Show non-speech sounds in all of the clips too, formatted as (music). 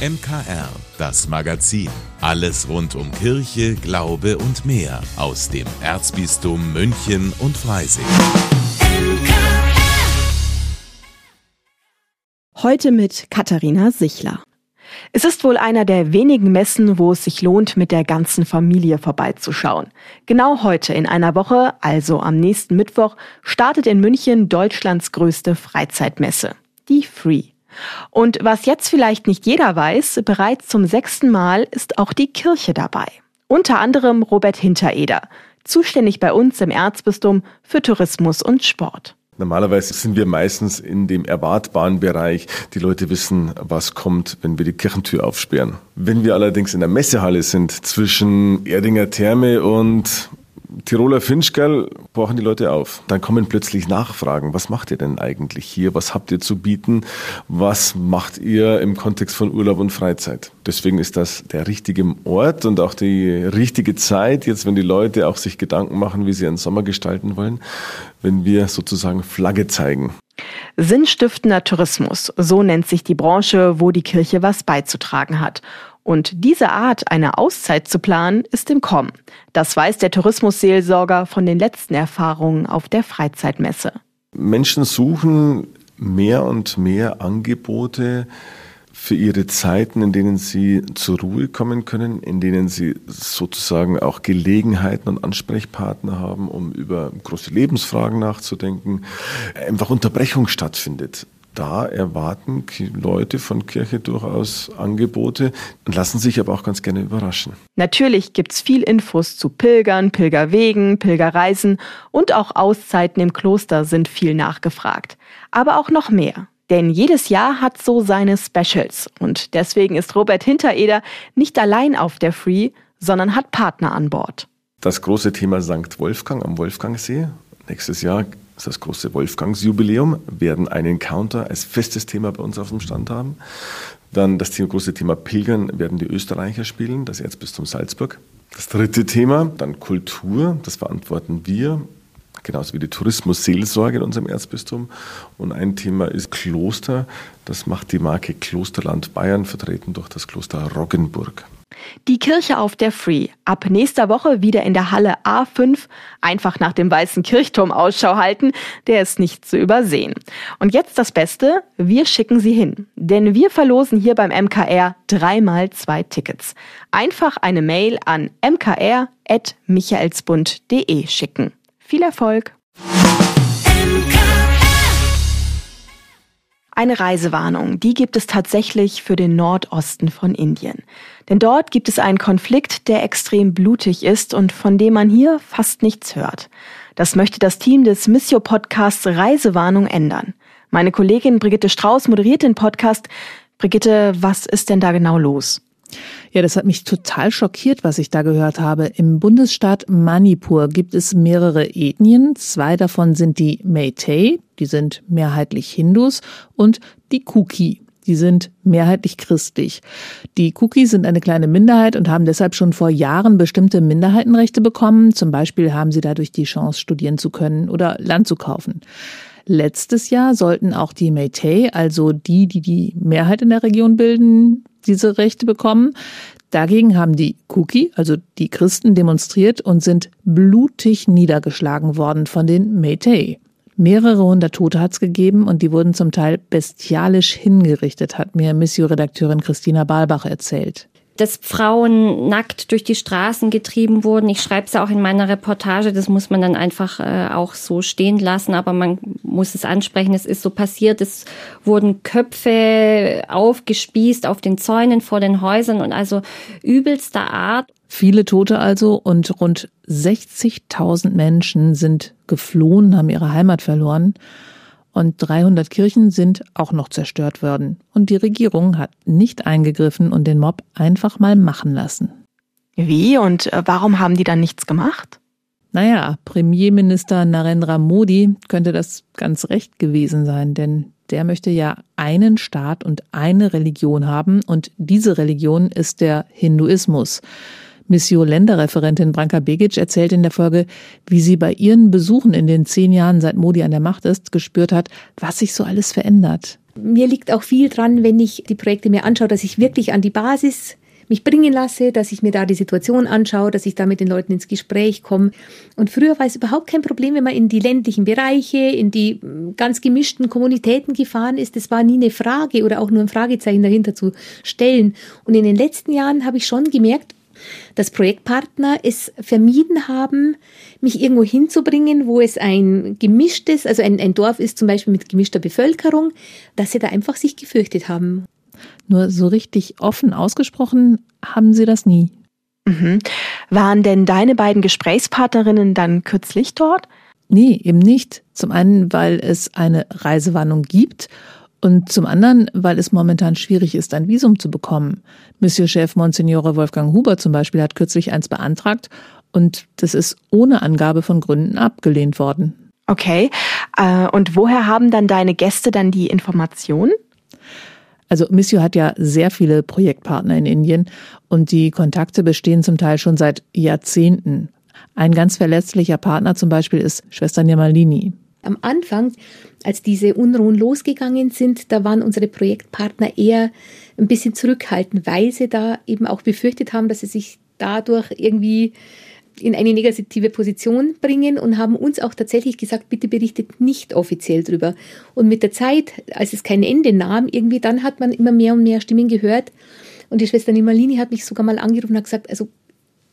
MKR, das Magazin. Alles rund um Kirche, Glaube und mehr aus dem Erzbistum München und Freising. Heute mit Katharina Sichler. Es ist wohl einer der wenigen Messen, wo es sich lohnt, mit der ganzen Familie vorbeizuschauen. Genau heute in einer Woche, also am nächsten Mittwoch, startet in München Deutschlands größte Freizeitmesse, die Free. Und was jetzt vielleicht nicht jeder weiß, bereits zum sechsten Mal ist auch die Kirche dabei. Unter anderem Robert Hintereder, zuständig bei uns im Erzbistum für Tourismus und Sport. Normalerweise sind wir meistens in dem erwartbaren Bereich. Die Leute wissen, was kommt, wenn wir die Kirchentür aufsperren. Wenn wir allerdings in der Messehalle sind, zwischen Erdinger Therme und Tiroler Finchgall brauchen die Leute auf. Dann kommen plötzlich Nachfragen. Was macht ihr denn eigentlich hier? Was habt ihr zu bieten? Was macht ihr im Kontext von Urlaub und Freizeit? Deswegen ist das der richtige Ort und auch die richtige Zeit, jetzt wenn die Leute auch sich Gedanken machen, wie sie ihren Sommer gestalten wollen, wenn wir sozusagen Flagge zeigen. Sinnstiftender Tourismus, so nennt sich die Branche, wo die Kirche was beizutragen hat. Und diese Art, eine Auszeit zu planen, ist im Kommen. Das weiß der Tourismusseelsorger von den letzten Erfahrungen auf der Freizeitmesse. Menschen suchen mehr und mehr Angebote für ihre Zeiten, in denen sie zur Ruhe kommen können, in denen sie sozusagen auch Gelegenheiten und Ansprechpartner haben, um über große Lebensfragen nachzudenken, einfach Unterbrechung stattfindet da erwarten Leute von Kirche durchaus Angebote und lassen sich aber auch ganz gerne überraschen. Natürlich gibt es viel Infos zu Pilgern, Pilgerwegen, Pilgerreisen und auch Auszeiten im Kloster sind viel nachgefragt. Aber auch noch mehr. Denn jedes Jahr hat so seine Specials und deswegen ist Robert Hintereder nicht allein auf der Free, sondern hat Partner an Bord. Das große Thema St. Wolfgang am Wolfgangsee. Nächstes Jahr das große Wolfgangsjubiläum, werden einen Counter als festes Thema bei uns auf dem Stand haben. Dann das große Thema Pilgern werden die Österreicher spielen, das Erzbistum Salzburg. Das dritte Thema, dann Kultur, das verantworten wir, genauso wie die Tourismusseelsorge in unserem Erzbistum. Und ein Thema ist Kloster, das macht die Marke Klosterland Bayern, vertreten durch das Kloster Roggenburg. Die Kirche auf der Free. Ab nächster Woche wieder in der Halle A5. Einfach nach dem weißen Kirchturm Ausschau halten. Der ist nicht zu übersehen. Und jetzt das Beste. Wir schicken Sie hin. Denn wir verlosen hier beim MKR dreimal zwei Tickets. Einfach eine Mail an mkr.michaelsbund.de schicken. Viel Erfolg! Eine Reisewarnung, die gibt es tatsächlich für den Nordosten von Indien. Denn dort gibt es einen Konflikt, der extrem blutig ist und von dem man hier fast nichts hört. Das möchte das Team des Missio Podcasts Reisewarnung ändern. Meine Kollegin Brigitte Strauß moderiert den Podcast. Brigitte, was ist denn da genau los? Ja, das hat mich total schockiert, was ich da gehört habe. Im Bundesstaat Manipur gibt es mehrere Ethnien. Zwei davon sind die Meitei, die sind mehrheitlich Hindus, und die Kuki, die sind mehrheitlich christlich. Die Kuki sind eine kleine Minderheit und haben deshalb schon vor Jahren bestimmte Minderheitenrechte bekommen. Zum Beispiel haben sie dadurch die Chance, studieren zu können oder Land zu kaufen. Letztes Jahr sollten auch die Meitei, also die, die die Mehrheit in der Region bilden, diese Rechte bekommen. Dagegen haben die Kuki, also die Christen, demonstriert und sind blutig niedergeschlagen worden von den Meitei. Mehrere hundert Tote hat es gegeben und die wurden zum Teil bestialisch hingerichtet, hat mir Missio-Redakteurin Christina Balbach erzählt dass Frauen nackt durch die Straßen getrieben wurden. Ich schreibe es ja auch in meiner Reportage, das muss man dann einfach äh, auch so stehen lassen, aber man muss es ansprechen, es ist so passiert, es wurden Köpfe aufgespießt auf den Zäunen vor den Häusern und also übelster Art. Viele Tote also und rund 60.000 Menschen sind geflohen, haben ihre Heimat verloren und 300 Kirchen sind auch noch zerstört worden. Und die Regierung hat nicht eingegriffen und den Mob einfach mal machen lassen. Wie und äh, warum haben die dann nichts gemacht? Naja, Premierminister Narendra Modi könnte das ganz recht gewesen sein, denn der möchte ja einen Staat und eine Religion haben und diese Religion ist der Hinduismus. Mission-Länderreferentin Branka Begic erzählt in der Folge, wie sie bei ihren Besuchen in den zehn Jahren, seit Modi an der Macht ist, gespürt hat, was sich so alles verändert. Mir liegt auch viel dran, wenn ich die Projekte mir anschaue, dass ich wirklich an die Basis mich bringen lasse, dass ich mir da die Situation anschaue, dass ich da mit den Leuten ins Gespräch komme. Und früher war es überhaupt kein Problem, wenn man in die ländlichen Bereiche, in die mm, ganz gemischten Kommunitäten gefahren ist. Das war nie eine Frage oder auch nur ein Fragezeichen dahinter zu stellen. Und in den letzten Jahren habe ich schon gemerkt, dass Projektpartner es vermieden haben, mich irgendwo hinzubringen, wo es ein gemischtes, also ein, ein Dorf ist zum Beispiel mit gemischter Bevölkerung, dass sie da einfach sich gefürchtet haben. Nur so richtig offen ausgesprochen haben Sie das nie. Mhm. Waren denn deine beiden Gesprächspartnerinnen dann kürzlich dort? Nee, eben nicht. Zum einen, weil es eine Reisewarnung gibt und zum anderen, weil es momentan schwierig ist, ein Visum zu bekommen. Monsieur-Chef Monsignore Wolfgang Huber zum Beispiel hat kürzlich eins beantragt und das ist ohne Angabe von Gründen abgelehnt worden. Okay. Äh, und woher haben dann deine Gäste dann die Informationen? Also Missio hat ja sehr viele Projektpartner in Indien und die Kontakte bestehen zum Teil schon seit Jahrzehnten. Ein ganz verletzlicher Partner zum Beispiel ist Schwester Nirmalini. Am Anfang, als diese Unruhen losgegangen sind, da waren unsere Projektpartner eher ein bisschen zurückhaltend, weil sie da eben auch befürchtet haben, dass sie sich dadurch irgendwie in eine negative Position bringen und haben uns auch tatsächlich gesagt, bitte berichtet nicht offiziell drüber. Und mit der Zeit, als es kein Ende nahm, irgendwie dann hat man immer mehr und mehr Stimmen gehört. Und die Schwester Nimalini hat mich sogar mal angerufen und hat gesagt, also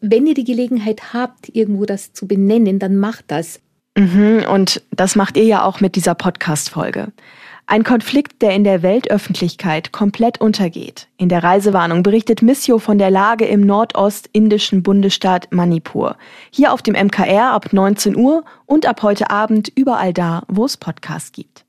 wenn ihr die Gelegenheit habt, irgendwo das zu benennen, dann macht das. Mhm, und das macht ihr ja auch mit dieser Podcast-Folge. Ein Konflikt, der in der Weltöffentlichkeit komplett untergeht. In der Reisewarnung berichtet Missio von der Lage im nordostindischen Bundesstaat Manipur. Hier auf dem MKR ab 19 Uhr und ab heute Abend überall da, wo es Podcasts gibt.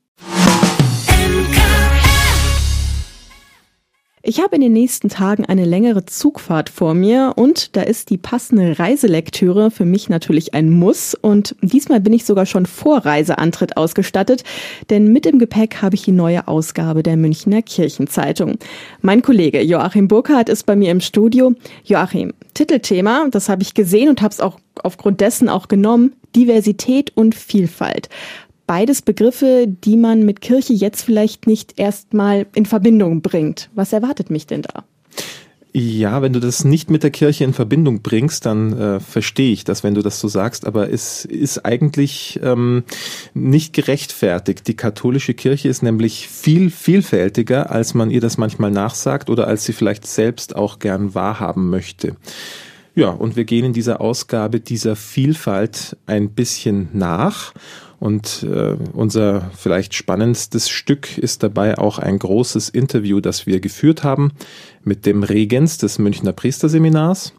Ich habe in den nächsten Tagen eine längere Zugfahrt vor mir und da ist die passende Reiselektüre für mich natürlich ein Muss und diesmal bin ich sogar schon vor Reiseantritt ausgestattet, denn mit im Gepäck habe ich die neue Ausgabe der Münchner Kirchenzeitung. Mein Kollege Joachim Burkhardt ist bei mir im Studio. Joachim, Titelthema, das habe ich gesehen und habe es auch aufgrund dessen auch genommen, Diversität und Vielfalt beides Begriffe, die man mit Kirche jetzt vielleicht nicht erstmal in Verbindung bringt. Was erwartet mich denn da? Ja, wenn du das nicht mit der Kirche in Verbindung bringst, dann äh, verstehe ich das, wenn du das so sagst, aber es ist eigentlich ähm, nicht gerechtfertigt. Die katholische Kirche ist nämlich viel vielfältiger, als man ihr das manchmal nachsagt oder als sie vielleicht selbst auch gern wahrhaben möchte. Ja, und wir gehen in dieser Ausgabe dieser Vielfalt ein bisschen nach. Und äh, unser vielleicht spannendstes Stück ist dabei auch ein großes Interview, das wir geführt haben mit dem Regens des Münchner Priesterseminars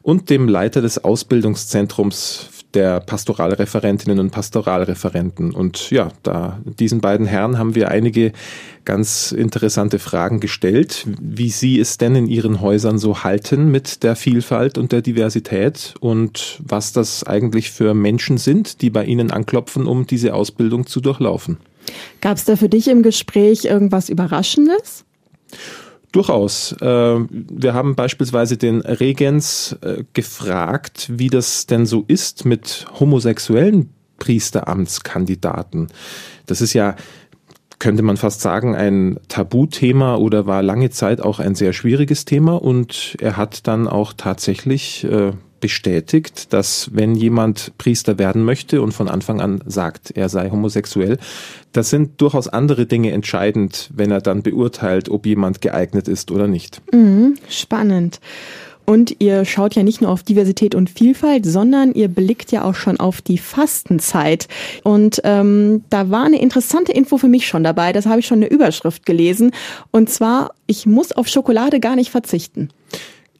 und dem Leiter des Ausbildungszentrums der Pastoralreferentinnen und Pastoralreferenten. Und ja, da diesen beiden Herren haben wir einige ganz interessante Fragen gestellt, wie sie es denn in ihren Häusern so halten mit der Vielfalt und der Diversität und was das eigentlich für Menschen sind, die bei ihnen anklopfen, um diese Ausbildung zu durchlaufen. Gab es da für dich im Gespräch irgendwas Überraschendes? Durchaus. Äh, wir haben beispielsweise den Regens äh, gefragt, wie das denn so ist mit homosexuellen Priesteramtskandidaten. Das ist ja könnte man fast sagen, ein Tabuthema oder war lange Zeit auch ein sehr schwieriges Thema und er hat dann auch tatsächlich äh, bestätigt, dass wenn jemand Priester werden möchte und von Anfang an sagt, er sei homosexuell, das sind durchaus andere Dinge entscheidend, wenn er dann beurteilt, ob jemand geeignet ist oder nicht. Mhm, spannend. Und ihr schaut ja nicht nur auf Diversität und Vielfalt, sondern ihr blickt ja auch schon auf die Fastenzeit. Und ähm, da war eine interessante Info für mich schon dabei. Das habe ich schon in der Überschrift gelesen. Und zwar, ich muss auf Schokolade gar nicht verzichten.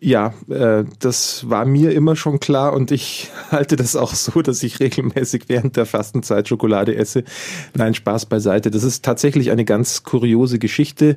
Ja, äh, das war mir immer schon klar und ich (laughs) halte das auch so, dass ich regelmäßig während der Fastenzeit Schokolade esse. Nein, Spaß beiseite. Das ist tatsächlich eine ganz kuriose Geschichte.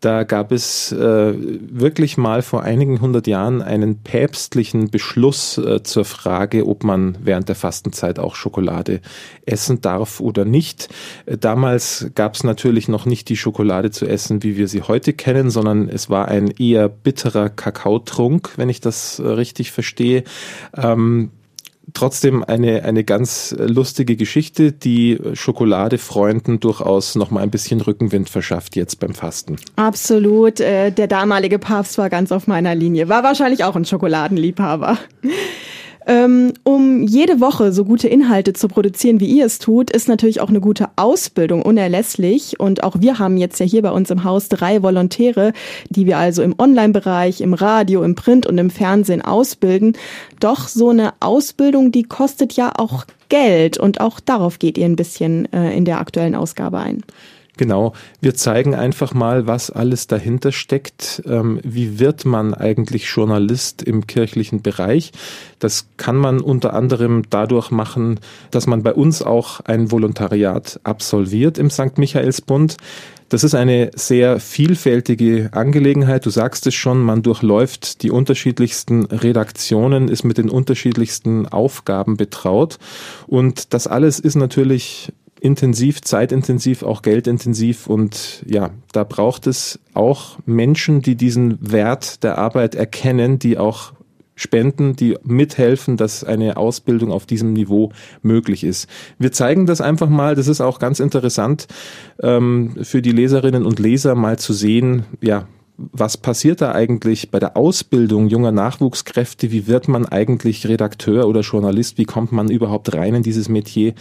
Da gab es äh, wirklich mal vor einigen hundert Jahren einen päpstlichen Beschluss äh, zur Frage, ob man während der Fastenzeit auch Schokolade essen darf oder nicht. Äh, damals gab es natürlich noch nicht die Schokolade zu essen, wie wir sie heute kennen, sondern es war ein eher bitterer Kakaotrunk, wenn ich das äh, richtig verstehe. Ähm, trotzdem eine, eine ganz lustige Geschichte, die Schokoladefreunden durchaus nochmal ein bisschen Rückenwind verschafft jetzt beim Fasten. Absolut. Äh, der damalige Papst war ganz auf meiner Linie. War wahrscheinlich auch ein Schokoladenliebhaber. Ähm, um jede Woche so gute Inhalte zu produzieren, wie ihr es tut, ist natürlich auch eine gute Ausbildung unerlässlich. Und auch wir haben jetzt ja hier bei uns im Haus drei Volontäre, die wir also im Online-Bereich, im Radio, im Print und im Fernsehen ausbilden. Doch so eine Ausbildung, die kostet ja auch Geld. Und auch darauf geht ihr ein bisschen äh, in der aktuellen Ausgabe ein. Genau, wir zeigen einfach mal, was alles dahinter steckt. Ähm, wie wird man eigentlich Journalist im kirchlichen Bereich? Das kann man unter anderem dadurch machen, dass man bei uns auch ein Volontariat absolviert im St. Michaelsbund. Das ist eine sehr vielfältige Angelegenheit. Du sagst es schon, man durchläuft die unterschiedlichsten Redaktionen, ist mit den unterschiedlichsten Aufgaben betraut. Und das alles ist natürlich intensiv, zeitintensiv, auch geldintensiv. Und ja, da braucht es auch Menschen, die diesen Wert der Arbeit erkennen, die auch spenden, die mithelfen, dass eine Ausbildung auf diesem Niveau möglich ist. Wir zeigen das einfach mal, das ist auch ganz interessant ähm, für die Leserinnen und Leser mal zu sehen, ja, was passiert da eigentlich bei der Ausbildung junger Nachwuchskräfte? Wie wird man eigentlich Redakteur oder Journalist? Wie kommt man überhaupt rein in dieses Metier?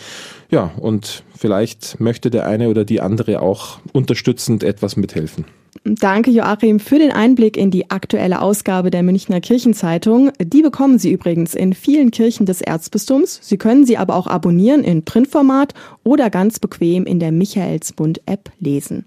Ja, und vielleicht möchte der eine oder die andere auch unterstützend etwas mithelfen. Danke, Joachim, für den Einblick in die aktuelle Ausgabe der Münchner Kirchenzeitung. Die bekommen Sie übrigens in vielen Kirchen des Erzbistums. Sie können sie aber auch abonnieren in Printformat oder ganz bequem in der Michaelsbund-App lesen.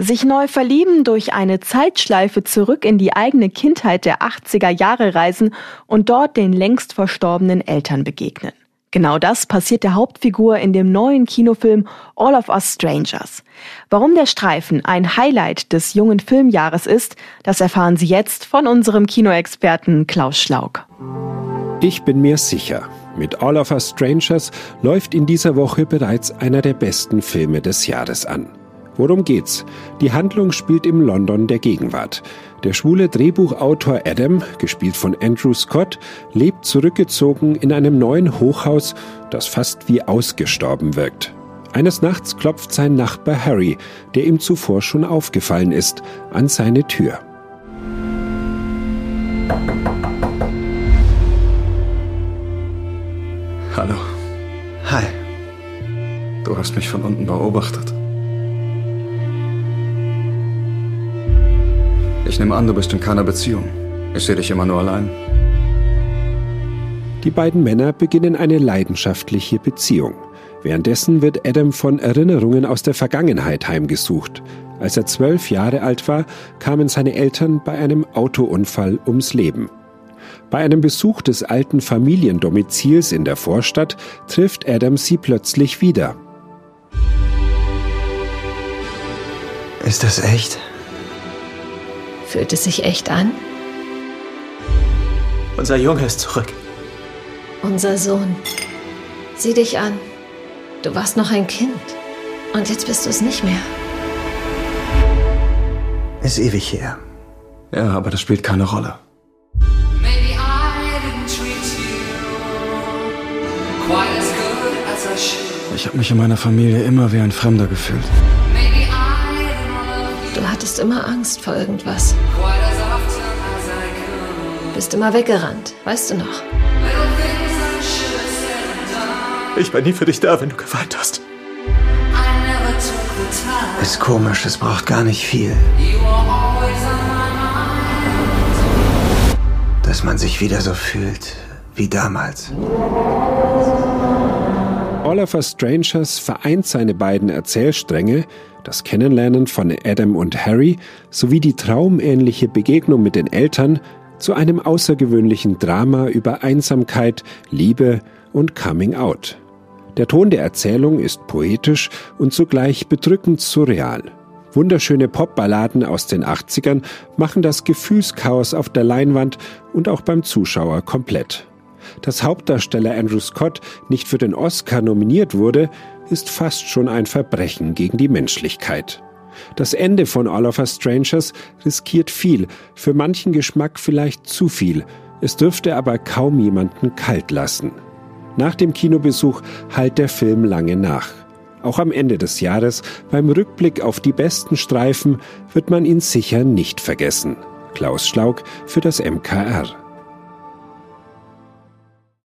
Sich neu verlieben, durch eine Zeitschleife zurück in die eigene Kindheit der 80er Jahre reisen und dort den längst verstorbenen Eltern begegnen. Genau das passiert der Hauptfigur in dem neuen Kinofilm All of Us Strangers. Warum der Streifen ein Highlight des jungen Filmjahres ist, das erfahren Sie jetzt von unserem Kinoexperten Klaus Schlaug. Ich bin mir sicher, mit All of Us Strangers läuft in dieser Woche bereits einer der besten Filme des Jahres an. Worum geht's? Die Handlung spielt im London der Gegenwart. Der schwule Drehbuchautor Adam, gespielt von Andrew Scott, lebt zurückgezogen in einem neuen Hochhaus, das fast wie ausgestorben wirkt. Eines Nachts klopft sein Nachbar Harry, der ihm zuvor schon aufgefallen ist, an seine Tür. Hallo. Hi. Du hast mich von unten beobachtet. Ich nehme an, du bist in keiner Beziehung. Ich sehe dich immer nur allein. Die beiden Männer beginnen eine leidenschaftliche Beziehung. Währenddessen wird Adam von Erinnerungen aus der Vergangenheit heimgesucht. Als er zwölf Jahre alt war, kamen seine Eltern bei einem Autounfall ums Leben. Bei einem Besuch des alten Familiendomizils in der Vorstadt trifft Adam sie plötzlich wieder. Ist das echt? Fühlt es sich echt an? Unser Junge ist zurück. Unser Sohn. Sieh dich an. Du warst noch ein Kind. Und jetzt bist du es nicht mehr. Ist ewig her. Ja, aber das spielt keine Rolle. Ich habe mich in meiner Familie immer wie ein Fremder gefühlt. Du hattest immer Angst vor irgendwas. Bist immer weggerannt, weißt du noch? Ich war nie für dich da, wenn du geweint hast. Ist komisch, es braucht gar nicht viel. Dass man sich wieder so fühlt wie damals. Oliver Strangers vereint seine beiden Erzählstränge, das Kennenlernen von Adam und Harry sowie die traumähnliche Begegnung mit den Eltern zu einem außergewöhnlichen Drama über Einsamkeit, Liebe und Coming Out. Der Ton der Erzählung ist poetisch und zugleich bedrückend surreal. Wunderschöne Popballaden aus den 80ern machen das Gefühlschaos auf der Leinwand und auch beim Zuschauer komplett. Dass Hauptdarsteller Andrew Scott nicht für den Oscar nominiert wurde, ist fast schon ein Verbrechen gegen die Menschlichkeit. Das Ende von All of Us Strangers riskiert viel, für manchen Geschmack vielleicht zu viel. Es dürfte aber kaum jemanden kalt lassen. Nach dem Kinobesuch halt der Film lange nach. Auch am Ende des Jahres, beim Rückblick auf die besten Streifen, wird man ihn sicher nicht vergessen. Klaus Schlaug für das MKR.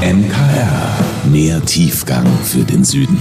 MKR. Mehr Tiefgang für den Süden.